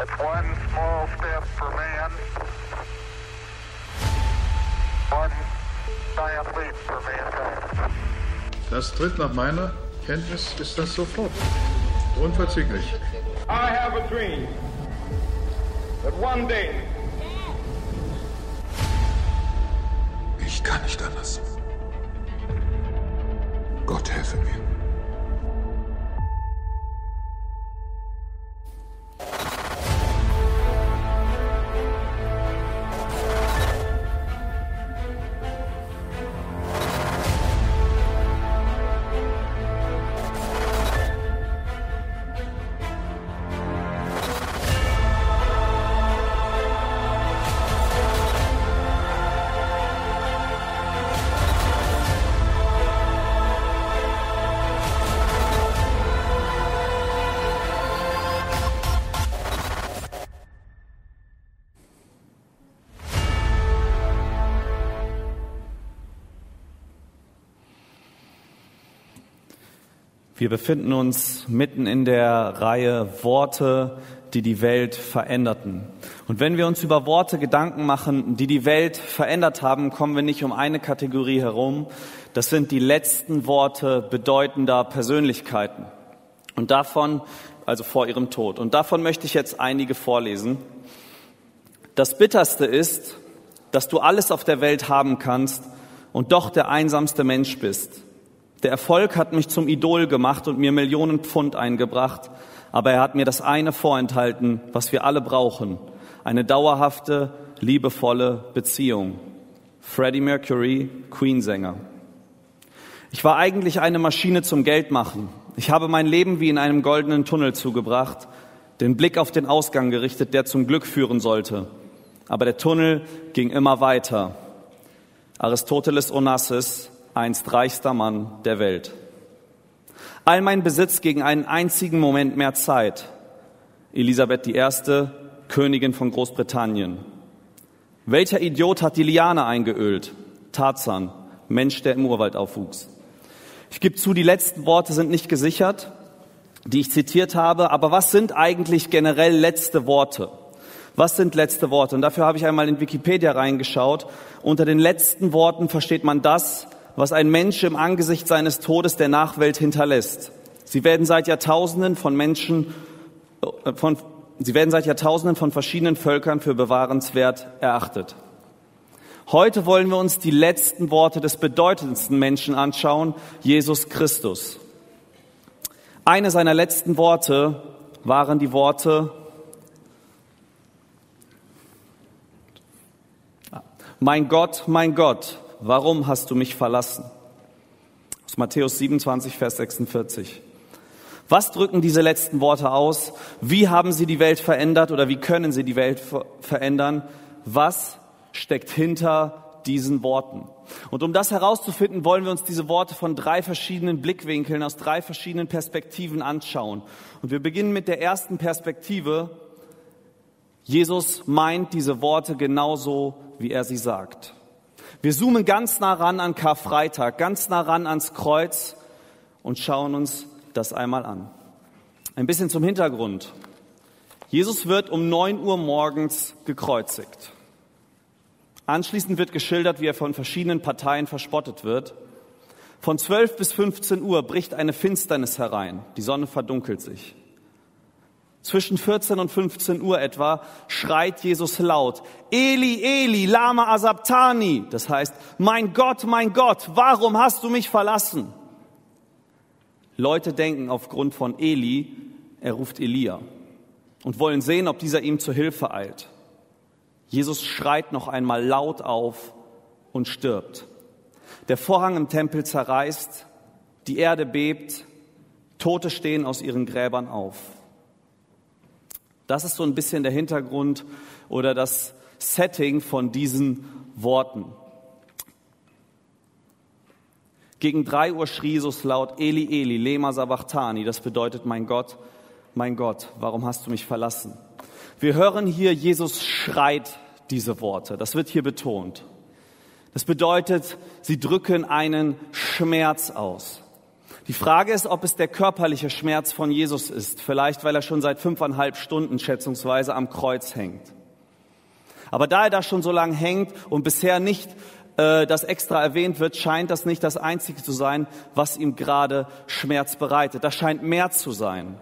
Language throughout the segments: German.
It's one small step for man, one giant leap for mankind. Das tritt nach meiner Kenntnis ist das sofort. Unverzüglich. I have a dream that one day Ich kann nicht anders. Gott helfe mir. Wir befinden uns mitten in der Reihe Worte, die die Welt veränderten. Und wenn wir uns über Worte Gedanken machen, die die Welt verändert haben, kommen wir nicht um eine Kategorie herum. Das sind die letzten Worte bedeutender Persönlichkeiten. Und davon, also vor ihrem Tod. Und davon möchte ich jetzt einige vorlesen. Das Bitterste ist, dass du alles auf der Welt haben kannst und doch der einsamste Mensch bist. Der Erfolg hat mich zum Idol gemacht und mir Millionen Pfund eingebracht, aber er hat mir das eine vorenthalten, was wir alle brauchen, eine dauerhafte, liebevolle Beziehung. Freddie Mercury, Queen-Sänger. Ich war eigentlich eine Maschine zum Geldmachen. Ich habe mein Leben wie in einem goldenen Tunnel zugebracht, den Blick auf den Ausgang gerichtet, der zum Glück führen sollte. Aber der Tunnel ging immer weiter. Aristoteles Onassis, einst reichster Mann der Welt. All mein Besitz gegen einen einzigen Moment mehr Zeit. Elisabeth I., Königin von Großbritannien. Welcher Idiot hat die Liane eingeölt? Tarzan, Mensch, der im Urwald aufwuchs. Ich gebe zu, die letzten Worte sind nicht gesichert, die ich zitiert habe, aber was sind eigentlich generell letzte Worte? Was sind letzte Worte? Und dafür habe ich einmal in Wikipedia reingeschaut. Unter den letzten Worten versteht man das, was ein Mensch im Angesicht seines Todes der Nachwelt hinterlässt. Sie werden seit Jahrtausenden von Menschen, äh, von, sie werden seit Jahrtausenden von verschiedenen Völkern für bewahrenswert erachtet. Heute wollen wir uns die letzten Worte des bedeutendsten Menschen anschauen, Jesus Christus. Eine seiner letzten Worte waren die Worte, mein Gott, mein Gott, warum hast du mich verlassen? Aus Matthäus 27, Vers 46. Was drücken diese letzten Worte aus? Wie haben sie die Welt verändert oder wie können sie die Welt verändern? Was steckt hinter diesen Worten? Und um das herauszufinden, wollen wir uns diese Worte von drei verschiedenen Blickwinkeln, aus drei verschiedenen Perspektiven anschauen. Und wir beginnen mit der ersten Perspektive. Jesus meint diese Worte genauso, wie er sie sagt. Wir zoomen ganz nah ran an Karfreitag, ganz nah ran ans Kreuz und schauen uns das einmal an. Ein bisschen zum Hintergrund. Jesus wird um neun Uhr morgens gekreuzigt. Anschließend wird geschildert, wie er von verschiedenen Parteien verspottet wird. Von zwölf bis 15 Uhr bricht eine Finsternis herein. Die Sonne verdunkelt sich. Zwischen 14 und 15 Uhr etwa schreit Jesus laut, Eli, Eli, lama asabtani. Das heißt, mein Gott, mein Gott, warum hast du mich verlassen? Leute denken aufgrund von Eli, er ruft Elia und wollen sehen, ob dieser ihm zur Hilfe eilt. Jesus schreit noch einmal laut auf und stirbt. Der Vorhang im Tempel zerreißt, die Erde bebt, Tote stehen aus ihren Gräbern auf. Das ist so ein bisschen der Hintergrund oder das Setting von diesen Worten. Gegen drei Uhr schrie Jesus laut, Eli, Eli, lema sabachthani. Das bedeutet, mein Gott, mein Gott, warum hast du mich verlassen? Wir hören hier, Jesus schreit diese Worte. Das wird hier betont. Das bedeutet, sie drücken einen Schmerz aus. Die Frage ist, ob es der körperliche Schmerz von Jesus ist, vielleicht weil er schon seit fünfeinhalb Stunden schätzungsweise am Kreuz hängt. Aber da er da schon so lange hängt und bisher nicht äh, das extra erwähnt wird, scheint das nicht das Einzige zu sein, was ihm gerade Schmerz bereitet. Das scheint mehr zu sein.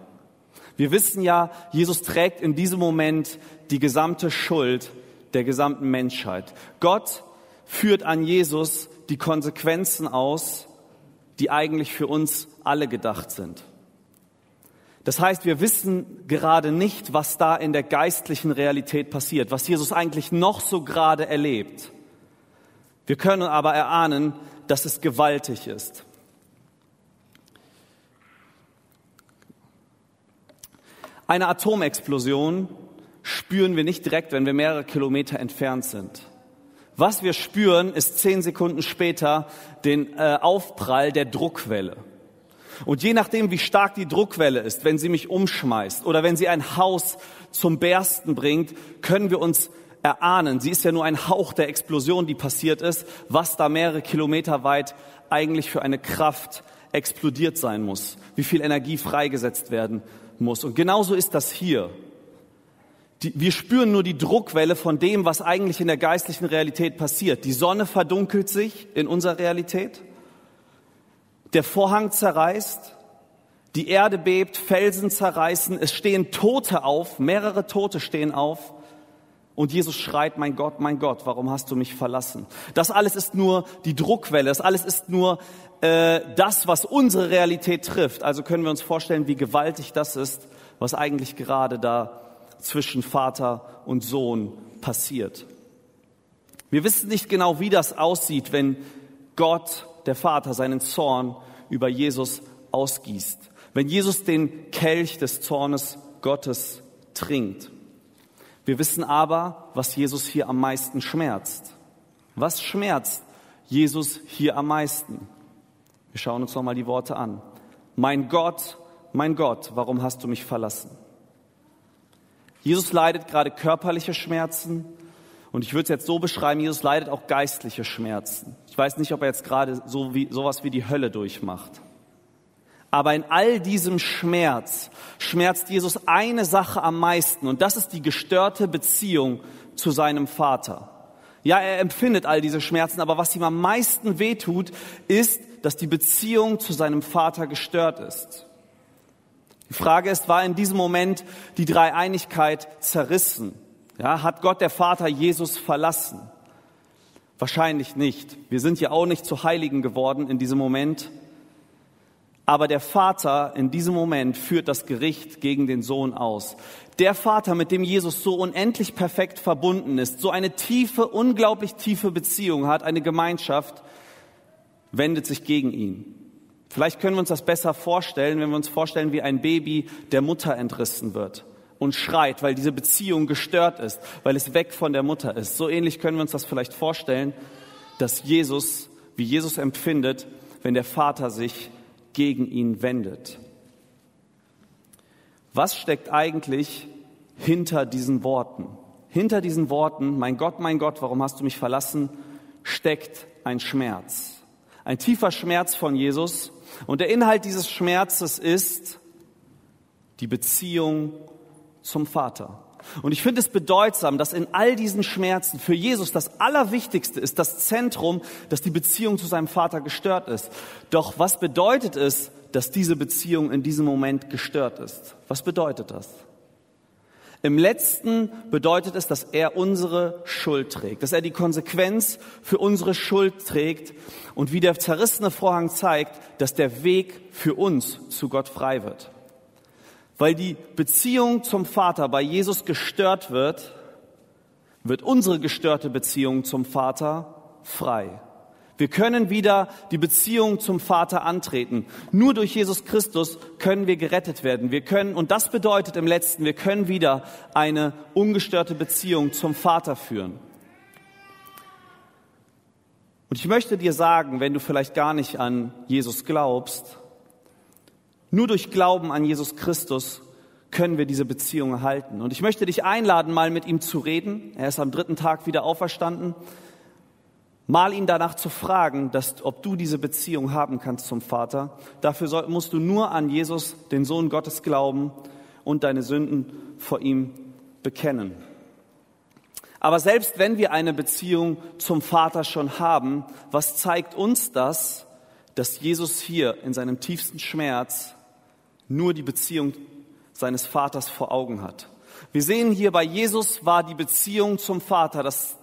Wir wissen ja, Jesus trägt in diesem Moment die gesamte Schuld der gesamten Menschheit. Gott führt an Jesus die Konsequenzen aus, die eigentlich für uns alle gedacht sind. Das heißt, wir wissen gerade nicht, was da in der geistlichen Realität passiert, was Jesus eigentlich noch so gerade erlebt. Wir können aber erahnen, dass es gewaltig ist. Eine Atomexplosion spüren wir nicht direkt, wenn wir mehrere Kilometer entfernt sind. Was wir spüren, ist zehn Sekunden später den äh, Aufprall der Druckwelle. Und je nachdem, wie stark die Druckwelle ist, wenn sie mich umschmeißt oder wenn sie ein Haus zum Bersten bringt, können wir uns erahnen, sie ist ja nur ein Hauch der Explosion, die passiert ist, was da mehrere Kilometer weit eigentlich für eine Kraft explodiert sein muss, wie viel Energie freigesetzt werden muss. Und genauso ist das hier. Die, wir spüren nur die Druckwelle von dem, was eigentlich in der geistlichen Realität passiert. Die Sonne verdunkelt sich in unserer Realität. Der Vorhang zerreißt. Die Erde bebt, Felsen zerreißen. Es stehen Tote auf. Mehrere Tote stehen auf. Und Jesus schreit, mein Gott, mein Gott, warum hast du mich verlassen? Das alles ist nur die Druckwelle. Das alles ist nur äh, das, was unsere Realität trifft. Also können wir uns vorstellen, wie gewaltig das ist, was eigentlich gerade da zwischen Vater und Sohn passiert. Wir wissen nicht genau, wie das aussieht, wenn Gott, der Vater, seinen Zorn über Jesus ausgießt. Wenn Jesus den Kelch des Zornes Gottes trinkt. Wir wissen aber, was Jesus hier am meisten schmerzt. Was schmerzt Jesus hier am meisten? Wir schauen uns nochmal die Worte an. Mein Gott, mein Gott, warum hast du mich verlassen? Jesus leidet gerade körperliche Schmerzen und ich würde es jetzt so beschreiben, Jesus leidet auch geistliche Schmerzen. Ich weiß nicht, ob er jetzt gerade so wie, sowas wie die Hölle durchmacht. Aber in all diesem Schmerz schmerzt Jesus eine Sache am meisten und das ist die gestörte Beziehung zu seinem Vater. Ja, er empfindet all diese Schmerzen, aber was ihm am meisten wehtut, ist, dass die Beziehung zu seinem Vater gestört ist. Die Frage ist, war in diesem Moment die Dreieinigkeit zerrissen? Ja, hat Gott der Vater Jesus verlassen? Wahrscheinlich nicht. Wir sind ja auch nicht zu Heiligen geworden in diesem Moment. Aber der Vater in diesem Moment führt das Gericht gegen den Sohn aus. Der Vater, mit dem Jesus so unendlich perfekt verbunden ist, so eine tiefe, unglaublich tiefe Beziehung hat, eine Gemeinschaft, wendet sich gegen ihn. Vielleicht können wir uns das besser vorstellen, wenn wir uns vorstellen, wie ein Baby der Mutter entrissen wird und schreit, weil diese Beziehung gestört ist, weil es weg von der Mutter ist. So ähnlich können wir uns das vielleicht vorstellen, dass Jesus, wie Jesus empfindet, wenn der Vater sich gegen ihn wendet. Was steckt eigentlich hinter diesen Worten? Hinter diesen Worten, mein Gott, mein Gott, warum hast du mich verlassen, steckt ein Schmerz. Ein tiefer Schmerz von Jesus, und der Inhalt dieses Schmerzes ist die Beziehung zum Vater. Und ich finde es bedeutsam, dass in all diesen Schmerzen für Jesus das Allerwichtigste ist, das Zentrum, dass die Beziehung zu seinem Vater gestört ist. Doch was bedeutet es, dass diese Beziehung in diesem Moment gestört ist? Was bedeutet das? Im letzten bedeutet es, dass er unsere Schuld trägt, dass er die Konsequenz für unsere Schuld trägt und wie der zerrissene Vorhang zeigt, dass der Weg für uns zu Gott frei wird. Weil die Beziehung zum Vater bei Jesus gestört wird, wird unsere gestörte Beziehung zum Vater frei. Wir können wieder die Beziehung zum Vater antreten. Nur durch Jesus Christus können wir gerettet werden. Wir können, und das bedeutet im letzten, wir können wieder eine ungestörte Beziehung zum Vater führen. Und ich möchte dir sagen, wenn du vielleicht gar nicht an Jesus glaubst, nur durch Glauben an Jesus Christus können wir diese Beziehung erhalten. Und ich möchte dich einladen, mal mit ihm zu reden. Er ist am dritten Tag wieder auferstanden. Mal ihn danach zu fragen, dass, ob du diese Beziehung haben kannst zum Vater. Dafür soll, musst du nur an Jesus, den Sohn Gottes, glauben und deine Sünden vor ihm bekennen. Aber selbst wenn wir eine Beziehung zum Vater schon haben, was zeigt uns das, dass Jesus hier in seinem tiefsten Schmerz nur die Beziehung seines Vaters vor Augen hat? Wir sehen hier bei Jesus war die Beziehung zum Vater das,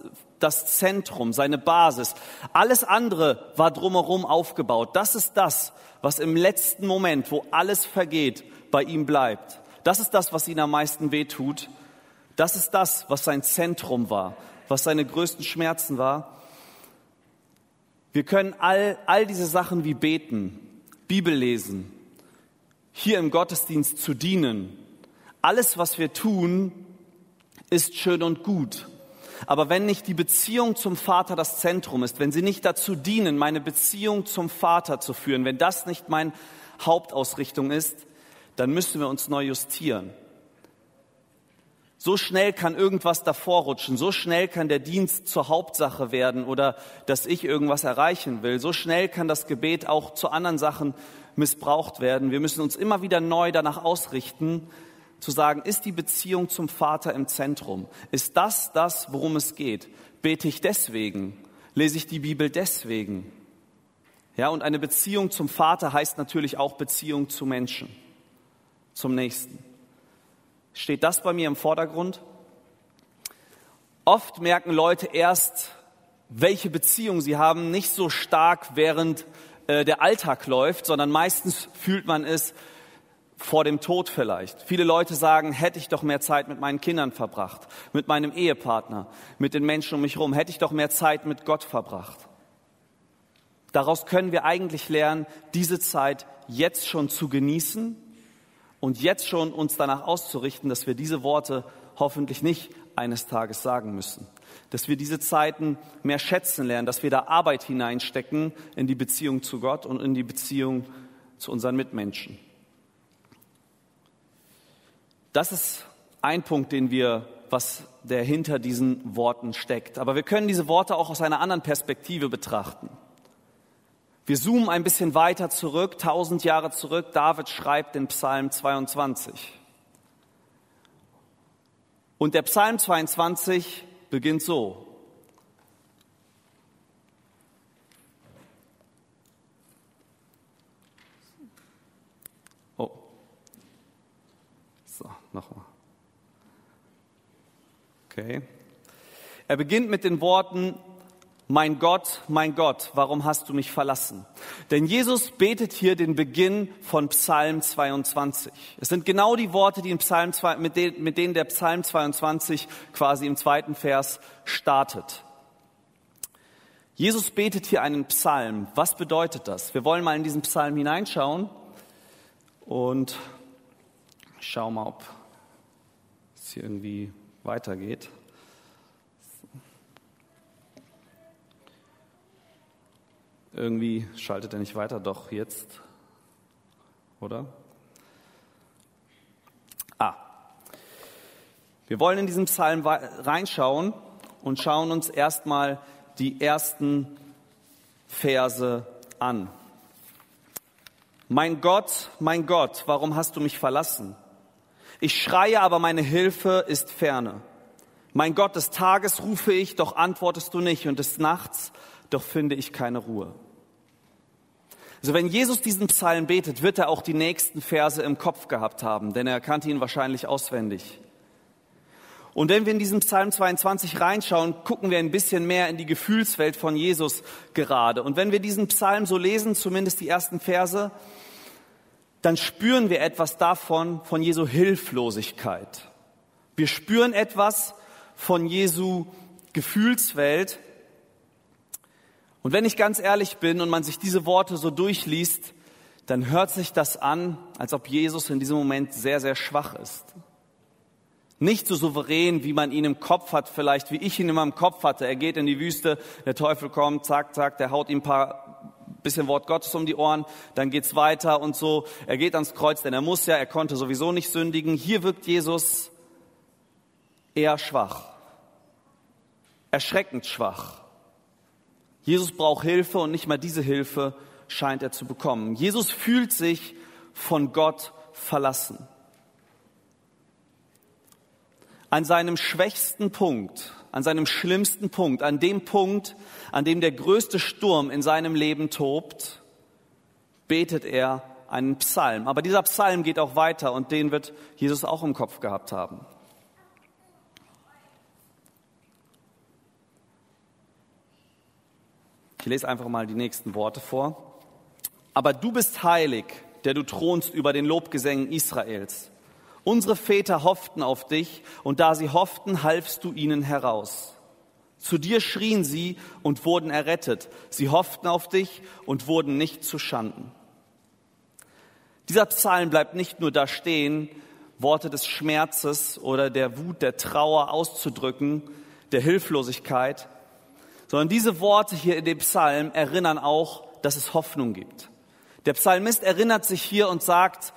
das Zentrum, seine Basis. Alles andere war drumherum aufgebaut. Das ist das, was im letzten Moment, wo alles vergeht, bei ihm bleibt. Das ist das, was ihn am meisten wehtut. Das ist das, was sein Zentrum war, was seine größten Schmerzen war. Wir können all, all diese Sachen wie beten, Bibel lesen, hier im Gottesdienst zu dienen. Alles, was wir tun, ist schön und gut. Aber wenn nicht die Beziehung zum Vater das Zentrum ist, wenn sie nicht dazu dienen, meine Beziehung zum Vater zu führen, wenn das nicht meine Hauptausrichtung ist, dann müssen wir uns neu justieren. So schnell kann irgendwas davor rutschen, so schnell kann der Dienst zur Hauptsache werden oder dass ich irgendwas erreichen will, so schnell kann das Gebet auch zu anderen Sachen missbraucht werden. Wir müssen uns immer wieder neu danach ausrichten, zu sagen, ist die Beziehung zum Vater im Zentrum? Ist das das, worum es geht? Bete ich deswegen? Lese ich die Bibel deswegen? Ja, und eine Beziehung zum Vater heißt natürlich auch Beziehung zu Menschen, zum Nächsten. Steht das bei mir im Vordergrund? Oft merken Leute erst, welche Beziehung sie haben, nicht so stark, während äh, der Alltag läuft, sondern meistens fühlt man es vor dem Tod vielleicht. Viele Leute sagen, hätte ich doch mehr Zeit mit meinen Kindern verbracht, mit meinem Ehepartner, mit den Menschen um mich herum, hätte ich doch mehr Zeit mit Gott verbracht. Daraus können wir eigentlich lernen, diese Zeit jetzt schon zu genießen und jetzt schon uns danach auszurichten, dass wir diese Worte hoffentlich nicht eines Tages sagen müssen. Dass wir diese Zeiten mehr schätzen lernen, dass wir da Arbeit hineinstecken in die Beziehung zu Gott und in die Beziehung zu unseren Mitmenschen. Das ist ein Punkt, den wir, was der hinter diesen Worten steckt. Aber wir können diese Worte auch aus einer anderen Perspektive betrachten. Wir zoomen ein bisschen weiter zurück, tausend Jahre zurück. David schreibt den Psalm 22. Und der Psalm 22 beginnt so. Nochmal. Okay. Er beginnt mit den Worten, mein Gott, mein Gott, warum hast du mich verlassen? Denn Jesus betet hier den Beginn von Psalm 22. Es sind genau die Worte, die im Psalm, mit denen der Psalm 22 quasi im zweiten Vers startet. Jesus betet hier einen Psalm. Was bedeutet das? Wir wollen mal in diesen Psalm hineinschauen und schau mal, ob hier irgendwie weitergeht. Irgendwie schaltet er nicht weiter, doch jetzt, oder? Ah, wir wollen in diesen Psalm reinschauen und schauen uns erstmal die ersten Verse an. Mein Gott, mein Gott, warum hast du mich verlassen? Ich schreie, aber meine Hilfe ist ferne. Mein Gott, des Tages rufe ich, doch antwortest du nicht, und des Nachts, doch finde ich keine Ruhe. Also wenn Jesus diesen Psalm betet, wird er auch die nächsten Verse im Kopf gehabt haben, denn er kannte ihn wahrscheinlich auswendig. Und wenn wir in diesen Psalm 22 reinschauen, gucken wir ein bisschen mehr in die Gefühlswelt von Jesus gerade. Und wenn wir diesen Psalm so lesen, zumindest die ersten Verse, dann spüren wir etwas davon, von Jesu Hilflosigkeit. Wir spüren etwas von Jesu Gefühlswelt, und wenn ich ganz ehrlich bin und man sich diese Worte so durchliest, dann hört sich das an, als ob Jesus in diesem Moment sehr, sehr schwach ist. Nicht so souverän, wie man ihn im Kopf hat, vielleicht wie ich ihn immer im Kopf hatte. Er geht in die Wüste, der Teufel kommt, zack, zack, der haut ihm ein paar bisschen Wort Gottes um die Ohren, dann geht's weiter und so. Er geht ans Kreuz, denn er muss ja, er konnte sowieso nicht sündigen. Hier wirkt Jesus eher schwach, erschreckend schwach. Jesus braucht Hilfe und nicht mal diese Hilfe scheint er zu bekommen. Jesus fühlt sich von Gott verlassen. An seinem schwächsten Punkt, an seinem schlimmsten Punkt, an dem Punkt, an dem der größte Sturm in seinem Leben tobt, betet er einen Psalm. Aber dieser Psalm geht auch weiter und den wird Jesus auch im Kopf gehabt haben. Ich lese einfach mal die nächsten Worte vor. Aber du bist heilig, der du thronst über den Lobgesängen Israels. Unsere Väter hofften auf dich, und da sie hofften, halfst du ihnen heraus. Zu dir schrien sie und wurden errettet. Sie hofften auf dich und wurden nicht zu Schanden. Dieser Psalm bleibt nicht nur da stehen, Worte des Schmerzes oder der Wut, der Trauer auszudrücken, der Hilflosigkeit, sondern diese Worte hier in dem Psalm erinnern auch, dass es Hoffnung gibt. Der Psalmist erinnert sich hier und sagt,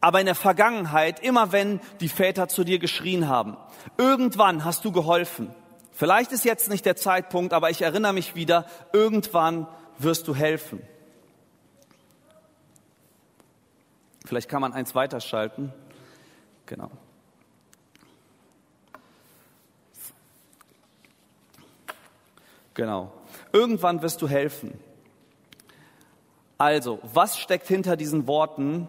aber in der Vergangenheit, immer wenn die Väter zu dir geschrien haben, irgendwann hast du geholfen. Vielleicht ist jetzt nicht der Zeitpunkt, aber ich erinnere mich wieder, irgendwann wirst du helfen. Vielleicht kann man eins weiterschalten. Genau. Genau. Irgendwann wirst du helfen. Also, was steckt hinter diesen Worten?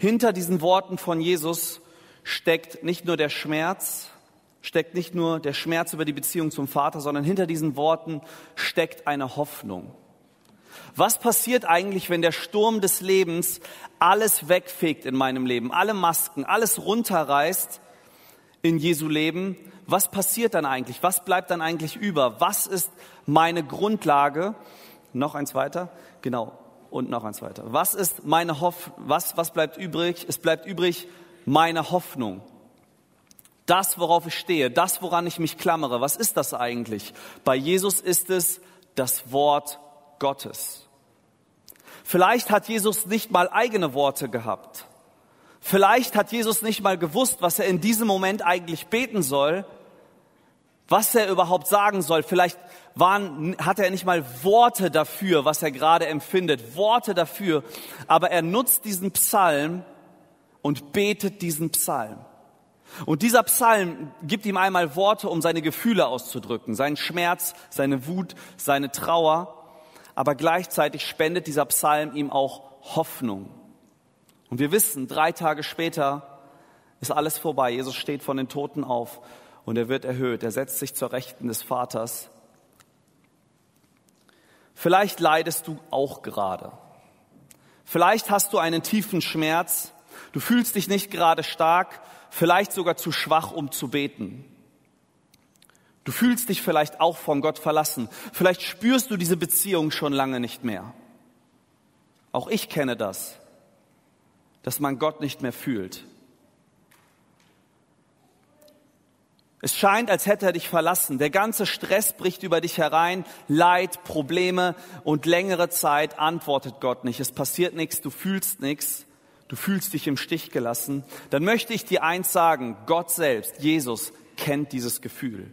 Hinter diesen Worten von Jesus steckt nicht nur der Schmerz, steckt nicht nur der Schmerz über die Beziehung zum Vater, sondern hinter diesen Worten steckt eine Hoffnung. Was passiert eigentlich, wenn der Sturm des Lebens alles wegfegt in meinem Leben, alle Masken, alles runterreißt in Jesu Leben? Was passiert dann eigentlich? Was bleibt dann eigentlich über? Was ist meine Grundlage? Noch eins weiter. Genau. Und noch eins weiter. Was ist meine Hoffnung? Was, was bleibt übrig? Es bleibt übrig meine Hoffnung. Das, worauf ich stehe, das, woran ich mich klammere. Was ist das eigentlich? Bei Jesus ist es das Wort Gottes. Vielleicht hat Jesus nicht mal eigene Worte gehabt. Vielleicht hat Jesus nicht mal gewusst, was er in diesem Moment eigentlich beten soll, was er überhaupt sagen soll. Vielleicht waren, hat er nicht mal Worte dafür, was er gerade empfindet, Worte dafür. Aber er nutzt diesen Psalm und betet diesen Psalm. Und dieser Psalm gibt ihm einmal Worte, um seine Gefühle auszudrücken, seinen Schmerz, seine Wut, seine Trauer. Aber gleichzeitig spendet dieser Psalm ihm auch Hoffnung. Und wir wissen, drei Tage später ist alles vorbei. Jesus steht von den Toten auf und er wird erhöht. Er setzt sich zur Rechten des Vaters. Vielleicht leidest du auch gerade. Vielleicht hast du einen tiefen Schmerz. Du fühlst dich nicht gerade stark, vielleicht sogar zu schwach, um zu beten. Du fühlst dich vielleicht auch von Gott verlassen. Vielleicht spürst du diese Beziehung schon lange nicht mehr. Auch ich kenne das, dass man Gott nicht mehr fühlt. Es scheint, als hätte er dich verlassen. Der ganze Stress bricht über dich herein, Leid, Probleme und längere Zeit antwortet Gott nicht. Es passiert nichts, du fühlst nichts, du fühlst dich im Stich gelassen. Dann möchte ich dir eins sagen, Gott selbst, Jesus, kennt dieses Gefühl.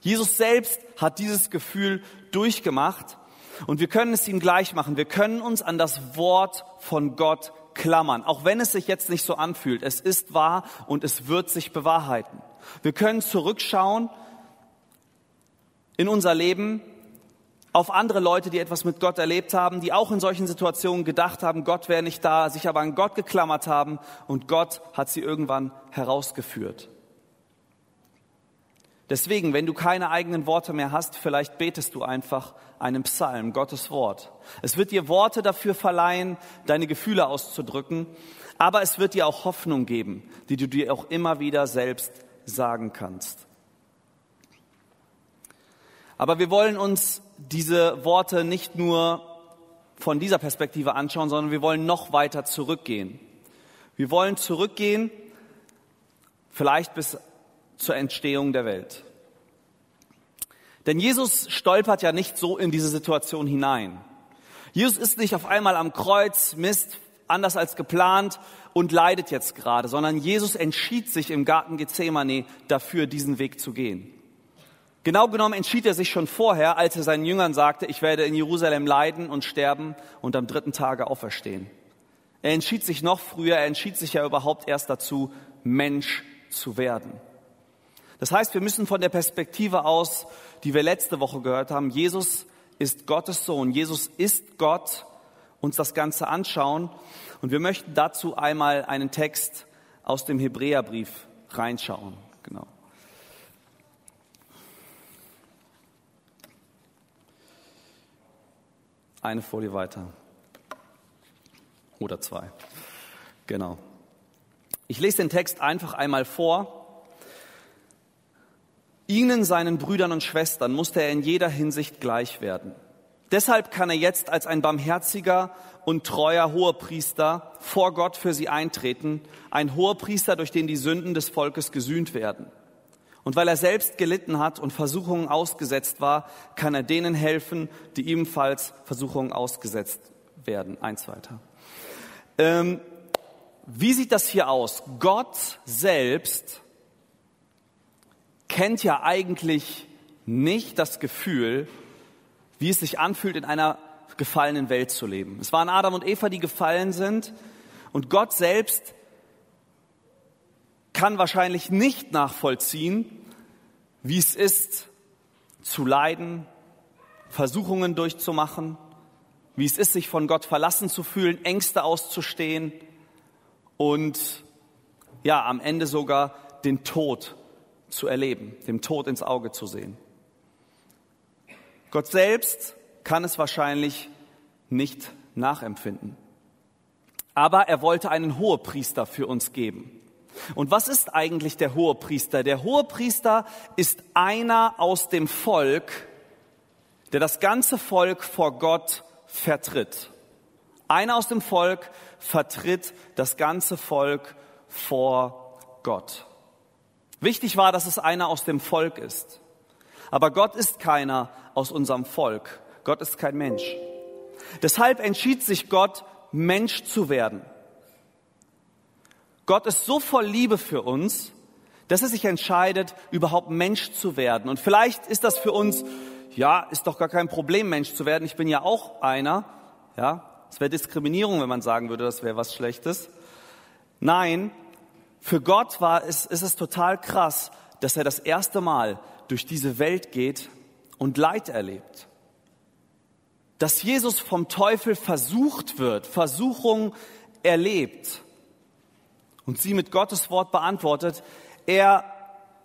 Jesus selbst hat dieses Gefühl durchgemacht und wir können es ihm gleich machen. Wir können uns an das Wort von Gott klammern, auch wenn es sich jetzt nicht so anfühlt. Es ist wahr und es wird sich bewahrheiten. Wir können zurückschauen in unser Leben auf andere Leute, die etwas mit Gott erlebt haben, die auch in solchen Situationen gedacht haben, Gott wäre nicht da, sich aber an Gott geklammert haben und Gott hat sie irgendwann herausgeführt. Deswegen, wenn du keine eigenen Worte mehr hast, vielleicht betest du einfach einen Psalm, Gottes Wort. Es wird dir Worte dafür verleihen, deine Gefühle auszudrücken, aber es wird dir auch Hoffnung geben, die du dir auch immer wieder selbst sagen kannst. Aber wir wollen uns diese Worte nicht nur von dieser Perspektive anschauen, sondern wir wollen noch weiter zurückgehen. Wir wollen zurückgehen, vielleicht bis zur Entstehung der Welt. Denn Jesus stolpert ja nicht so in diese Situation hinein. Jesus ist nicht auf einmal am Kreuz, Mist, anders als geplant und leidet jetzt gerade, sondern Jesus entschied sich im Garten Gethsemane dafür, diesen Weg zu gehen. Genau genommen entschied er sich schon vorher, als er seinen Jüngern sagte, ich werde in Jerusalem leiden und sterben und am dritten Tage auferstehen. Er entschied sich noch früher, er entschied sich ja überhaupt erst dazu, Mensch zu werden. Das heißt, wir müssen von der Perspektive aus, die wir letzte Woche gehört haben, Jesus ist Gottes Sohn, Jesus ist Gott, uns das Ganze anschauen. Und wir möchten dazu einmal einen Text aus dem Hebräerbrief reinschauen. Genau. Eine Folie weiter. Oder zwei. Genau. Ich lese den Text einfach einmal vor. Ihnen, seinen Brüdern und Schwestern, musste er in jeder Hinsicht gleich werden. Deshalb kann er jetzt als ein barmherziger und treuer Hohepriester vor Gott für sie eintreten, ein Hohepriester, durch den die Sünden des Volkes gesühnt werden. Und weil er selbst gelitten hat und Versuchungen ausgesetzt war, kann er denen helfen, die ebenfalls Versuchungen ausgesetzt werden. Eins weiter. Ähm, wie sieht das hier aus? Gott selbst kennt ja eigentlich nicht das Gefühl, wie es sich anfühlt, in einer gefallenen Welt zu leben. Es waren Adam und Eva, die gefallen sind und Gott selbst kann wahrscheinlich nicht nachvollziehen, wie es ist, zu leiden, Versuchungen durchzumachen, wie es ist, sich von Gott verlassen zu fühlen, Ängste auszustehen und ja, am Ende sogar den Tod zu erleben, dem Tod ins Auge zu sehen. Gott selbst kann es wahrscheinlich nicht nachempfinden. Aber er wollte einen Hohepriester für uns geben. Und was ist eigentlich der Hohepriester? Der Hohepriester ist einer aus dem Volk, der das ganze Volk vor Gott vertritt. Einer aus dem Volk vertritt das ganze Volk vor Gott. Wichtig war, dass es einer aus dem Volk ist. Aber Gott ist keiner aus unserem Volk. Gott ist kein Mensch. Deshalb entschied sich Gott, Mensch zu werden. Gott ist so voll Liebe für uns, dass er sich entscheidet, überhaupt Mensch zu werden. Und vielleicht ist das für uns, ja, ist doch gar kein Problem, Mensch zu werden. Ich bin ja auch einer. Ja, es wäre Diskriminierung, wenn man sagen würde, das wäre was Schlechtes. Nein, für Gott war es, ist es total krass, dass er das erste Mal durch diese Welt geht und Leid erlebt. Dass Jesus vom Teufel versucht wird, Versuchung erlebt und sie mit Gottes Wort beantwortet. Er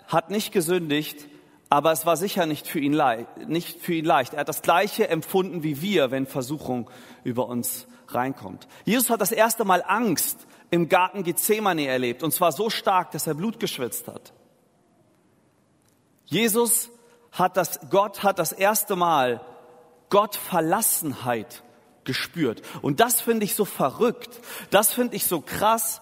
hat nicht gesündigt, aber es war sicher nicht für ihn, leicht, nicht für ihn leicht. Er hat das Gleiche empfunden wie wir, wenn Versuchung über uns reinkommt. Jesus hat das erste Mal Angst im Garten Gethsemane erlebt, und zwar so stark, dass er Blut geschwitzt hat. Jesus hat das, Gott hat das erste Mal Gottverlassenheit gespürt. Und das finde ich so verrückt. Das finde ich so krass.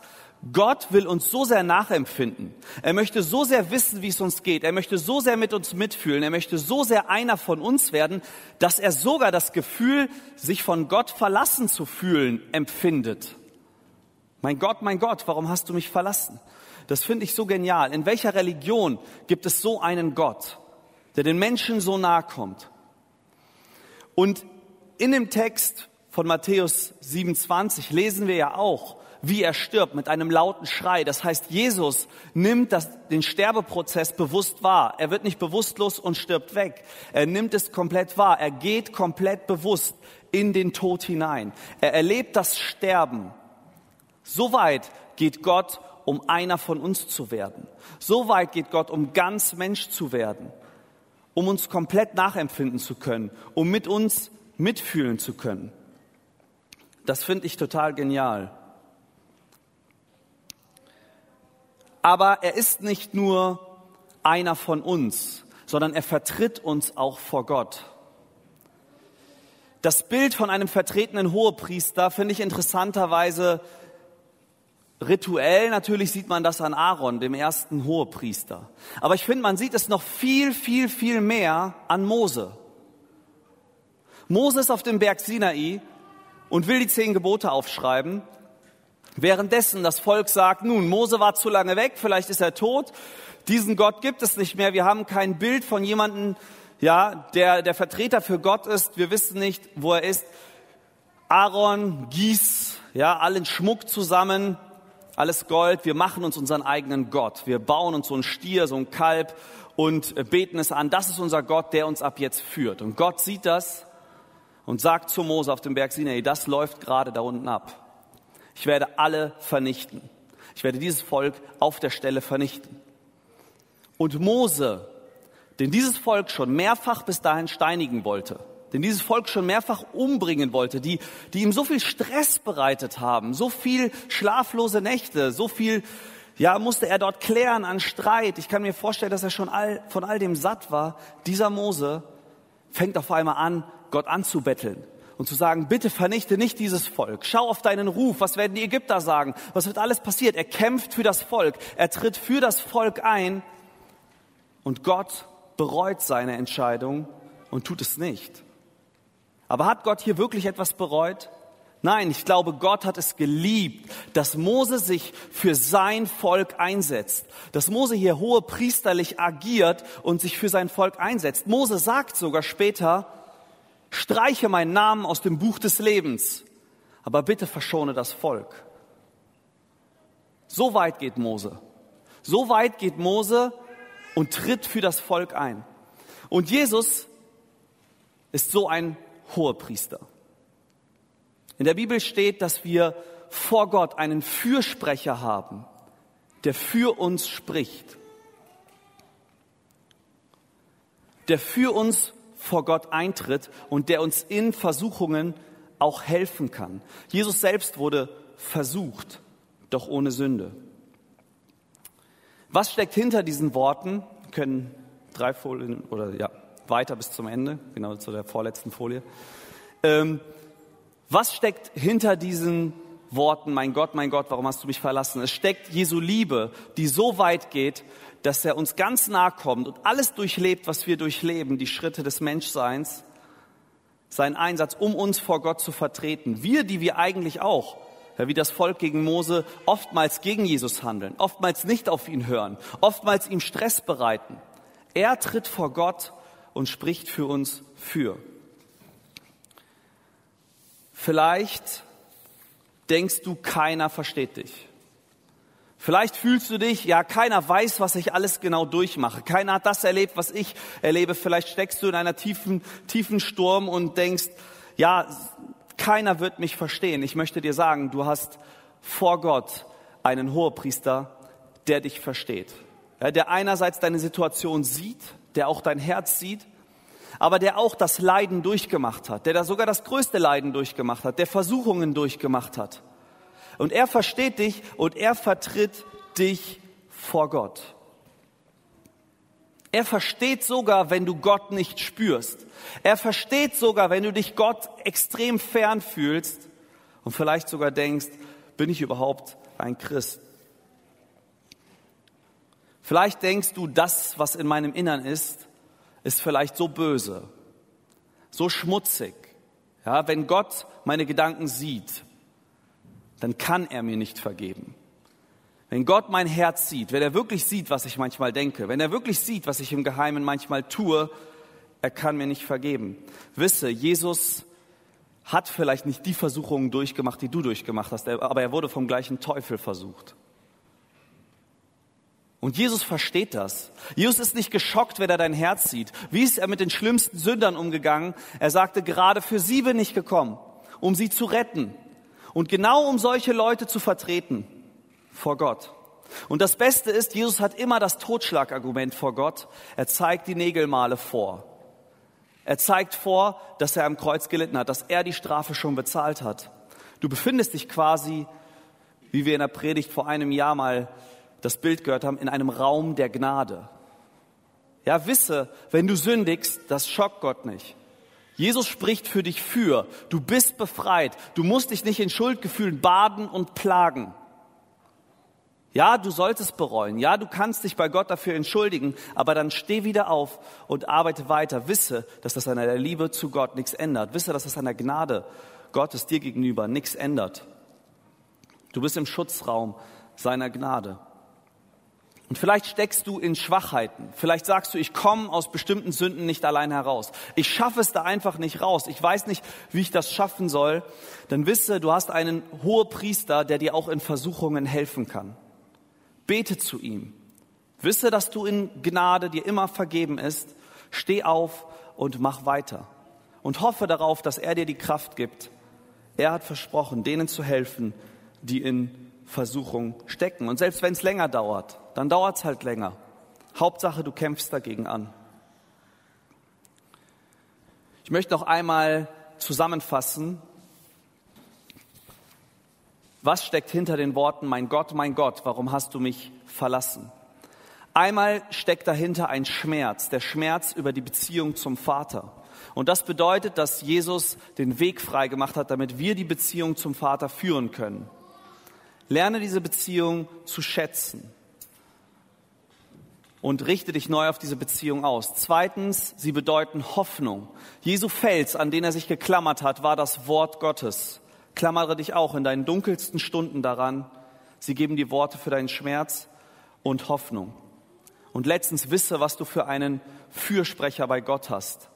Gott will uns so sehr nachempfinden. Er möchte so sehr wissen, wie es uns geht. Er möchte so sehr mit uns mitfühlen. Er möchte so sehr einer von uns werden, dass er sogar das Gefühl, sich von Gott verlassen zu fühlen, empfindet. Mein Gott, mein Gott, warum hast du mich verlassen? Das finde ich so genial. In welcher Religion gibt es so einen Gott, der den Menschen so nahe kommt? Und in dem Text von Matthäus 27 lesen wir ja auch, wie er stirbt mit einem lauten Schrei. Das heißt, Jesus nimmt das, den Sterbeprozess bewusst wahr. Er wird nicht bewusstlos und stirbt weg. Er nimmt es komplett wahr. Er geht komplett bewusst in den Tod hinein. Er erlebt das Sterben. So weit geht Gott um einer von uns zu werden. So weit geht Gott, um ganz Mensch zu werden, um uns komplett nachempfinden zu können, um mit uns mitfühlen zu können. Das finde ich total genial. Aber er ist nicht nur einer von uns, sondern er vertritt uns auch vor Gott. Das Bild von einem vertretenen Hohepriester finde ich interessanterweise Rituell natürlich sieht man das an Aaron, dem ersten Hohepriester. Aber ich finde, man sieht es noch viel, viel, viel mehr an Mose. Mose ist auf dem Berg Sinai und will die zehn Gebote aufschreiben. Währenddessen das Volk sagt, nun, Mose war zu lange weg, vielleicht ist er tot, diesen Gott gibt es nicht mehr, wir haben kein Bild von jemandem, ja, der der Vertreter für Gott ist, wir wissen nicht, wo er ist. Aaron, gieß, ja, allen Schmuck zusammen, alles Gold, wir machen uns unseren eigenen Gott. Wir bauen uns so einen Stier, so ein Kalb und beten es an. Das ist unser Gott, der uns ab jetzt führt. Und Gott sieht das und sagt zu Mose auf dem Berg Sinai, das läuft gerade da unten ab. Ich werde alle vernichten. Ich werde dieses Volk auf der Stelle vernichten. Und Mose, den dieses Volk schon mehrfach bis dahin steinigen wollte, den dieses Volk schon mehrfach umbringen wollte, die, die ihm so viel Stress bereitet haben, so viel schlaflose Nächte, so viel, ja, musste er dort klären an Streit. Ich kann mir vorstellen, dass er schon all, von all dem satt war. Dieser Mose fängt auf einmal an, Gott anzubetteln und zu sagen, bitte vernichte nicht dieses Volk. Schau auf deinen Ruf. Was werden die Ägypter sagen? Was wird alles passiert? Er kämpft für das Volk. Er tritt für das Volk ein und Gott bereut seine Entscheidung und tut es nicht. Aber hat Gott hier wirklich etwas bereut? Nein, ich glaube, Gott hat es geliebt, dass Mose sich für sein Volk einsetzt, dass Mose hier hohe priesterlich agiert und sich für sein Volk einsetzt. Mose sagt sogar später, streiche meinen Namen aus dem Buch des Lebens, aber bitte verschone das Volk. So weit geht Mose. So weit geht Mose und tritt für das Volk ein. Und Jesus ist so ein Hohepriester. In der Bibel steht, dass wir vor Gott einen Fürsprecher haben, der für uns spricht, der für uns vor Gott eintritt und der uns in Versuchungen auch helfen kann. Jesus selbst wurde versucht, doch ohne Sünde. Was steckt hinter diesen Worten? Wir können drei Folien oder ja, weiter bis zum Ende, genau zu der vorletzten Folie. Ähm, was steckt hinter diesen Worten, mein Gott, mein Gott, warum hast du mich verlassen? Es steckt Jesu Liebe, die so weit geht, dass er uns ganz nahe kommt und alles durchlebt, was wir durchleben, die Schritte des Menschseins, sein Einsatz, um uns vor Gott zu vertreten. Wir, die wir eigentlich auch, wie das Volk gegen Mose, oftmals gegen Jesus handeln, oftmals nicht auf ihn hören, oftmals ihm Stress bereiten. Er tritt vor Gott und spricht für uns für. Vielleicht denkst du, keiner versteht dich. Vielleicht fühlst du dich, ja, keiner weiß, was ich alles genau durchmache. Keiner hat das erlebt, was ich erlebe. Vielleicht steckst du in einer tiefen, tiefen Sturm und denkst, ja, keiner wird mich verstehen. Ich möchte dir sagen, du hast vor Gott einen Hohepriester, der dich versteht. Ja, der einerseits deine Situation sieht, der auch dein Herz sieht, aber der auch das Leiden durchgemacht hat, der da sogar das größte Leiden durchgemacht hat, der Versuchungen durchgemacht hat. Und er versteht dich und er vertritt dich vor Gott. Er versteht sogar, wenn du Gott nicht spürst. Er versteht sogar, wenn du dich Gott extrem fern fühlst und vielleicht sogar denkst, bin ich überhaupt ein Christ? Vielleicht denkst du, das, was in meinem Innern ist, ist vielleicht so böse, so schmutzig. Ja, wenn Gott meine Gedanken sieht, dann kann er mir nicht vergeben. Wenn Gott mein Herz sieht, wenn er wirklich sieht, was ich manchmal denke, wenn er wirklich sieht, was ich im Geheimen manchmal tue, er kann mir nicht vergeben. Wisse, Jesus hat vielleicht nicht die Versuchungen durchgemacht, die du durchgemacht hast, aber er wurde vom gleichen Teufel versucht. Und Jesus versteht das. Jesus ist nicht geschockt, wenn er dein Herz sieht. Wie ist er mit den schlimmsten Sündern umgegangen? Er sagte, gerade für sie bin ich gekommen, um sie zu retten. Und genau um solche Leute zu vertreten vor Gott. Und das Beste ist, Jesus hat immer das Totschlagargument vor Gott. Er zeigt die Nägelmale vor. Er zeigt vor, dass er am Kreuz gelitten hat, dass er die Strafe schon bezahlt hat. Du befindest dich quasi, wie wir in der Predigt vor einem Jahr mal das Bild gehört haben, in einem Raum der Gnade. Ja, wisse, wenn du sündigst, das schockt Gott nicht. Jesus spricht für dich für. Du bist befreit. Du musst dich nicht in Schuldgefühlen baden und plagen. Ja, du solltest bereuen. Ja, du kannst dich bei Gott dafür entschuldigen. Aber dann steh wieder auf und arbeite weiter. Wisse, dass das an der Liebe zu Gott nichts ändert. Wisse, dass das an der Gnade Gottes dir gegenüber nichts ändert. Du bist im Schutzraum seiner Gnade. Und vielleicht steckst du in Schwachheiten. Vielleicht sagst du, ich komme aus bestimmten Sünden nicht allein heraus. Ich schaffe es da einfach nicht raus. Ich weiß nicht, wie ich das schaffen soll. Dann wisse, du hast einen Hohepriester, der dir auch in Versuchungen helfen kann. Bete zu ihm. Wisse, dass du in Gnade dir immer vergeben ist. Steh auf und mach weiter. Und hoffe darauf, dass er dir die Kraft gibt. Er hat versprochen, denen zu helfen, die in Versuchung stecken. Und selbst wenn es länger dauert, dann dauert es halt länger. Hauptsache, du kämpfst dagegen an. Ich möchte noch einmal zusammenfassen, was steckt hinter den Worten, mein Gott, mein Gott, warum hast du mich verlassen? Einmal steckt dahinter ein Schmerz, der Schmerz über die Beziehung zum Vater. Und das bedeutet, dass Jesus den Weg frei gemacht hat, damit wir die Beziehung zum Vater führen können. Lerne diese Beziehung zu schätzen und richte dich neu auf diese Beziehung aus. Zweitens, sie bedeuten Hoffnung. Jesu Fels, an den er sich geklammert hat, war das Wort Gottes. Klammere dich auch in deinen dunkelsten Stunden daran. Sie geben die Worte für deinen Schmerz und Hoffnung. Und letztens wisse, was du für einen Fürsprecher bei Gott hast.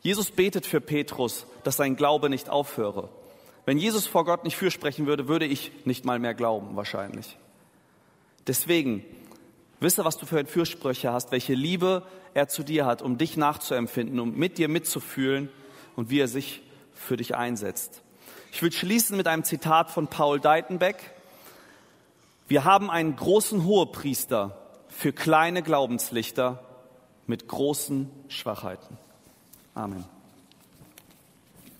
Jesus betet für Petrus, dass sein Glaube nicht aufhöre. Wenn Jesus vor Gott nicht fürsprechen würde, würde ich nicht mal mehr glauben, wahrscheinlich. Deswegen, wisse, was du für ein Fürsprecher hast, welche Liebe er zu dir hat, um dich nachzuempfinden, um mit dir mitzufühlen und wie er sich für dich einsetzt. Ich will schließen mit einem Zitat von Paul Deitenbeck. Wir haben einen großen Hohepriester für kleine Glaubenslichter mit großen Schwachheiten. Amen.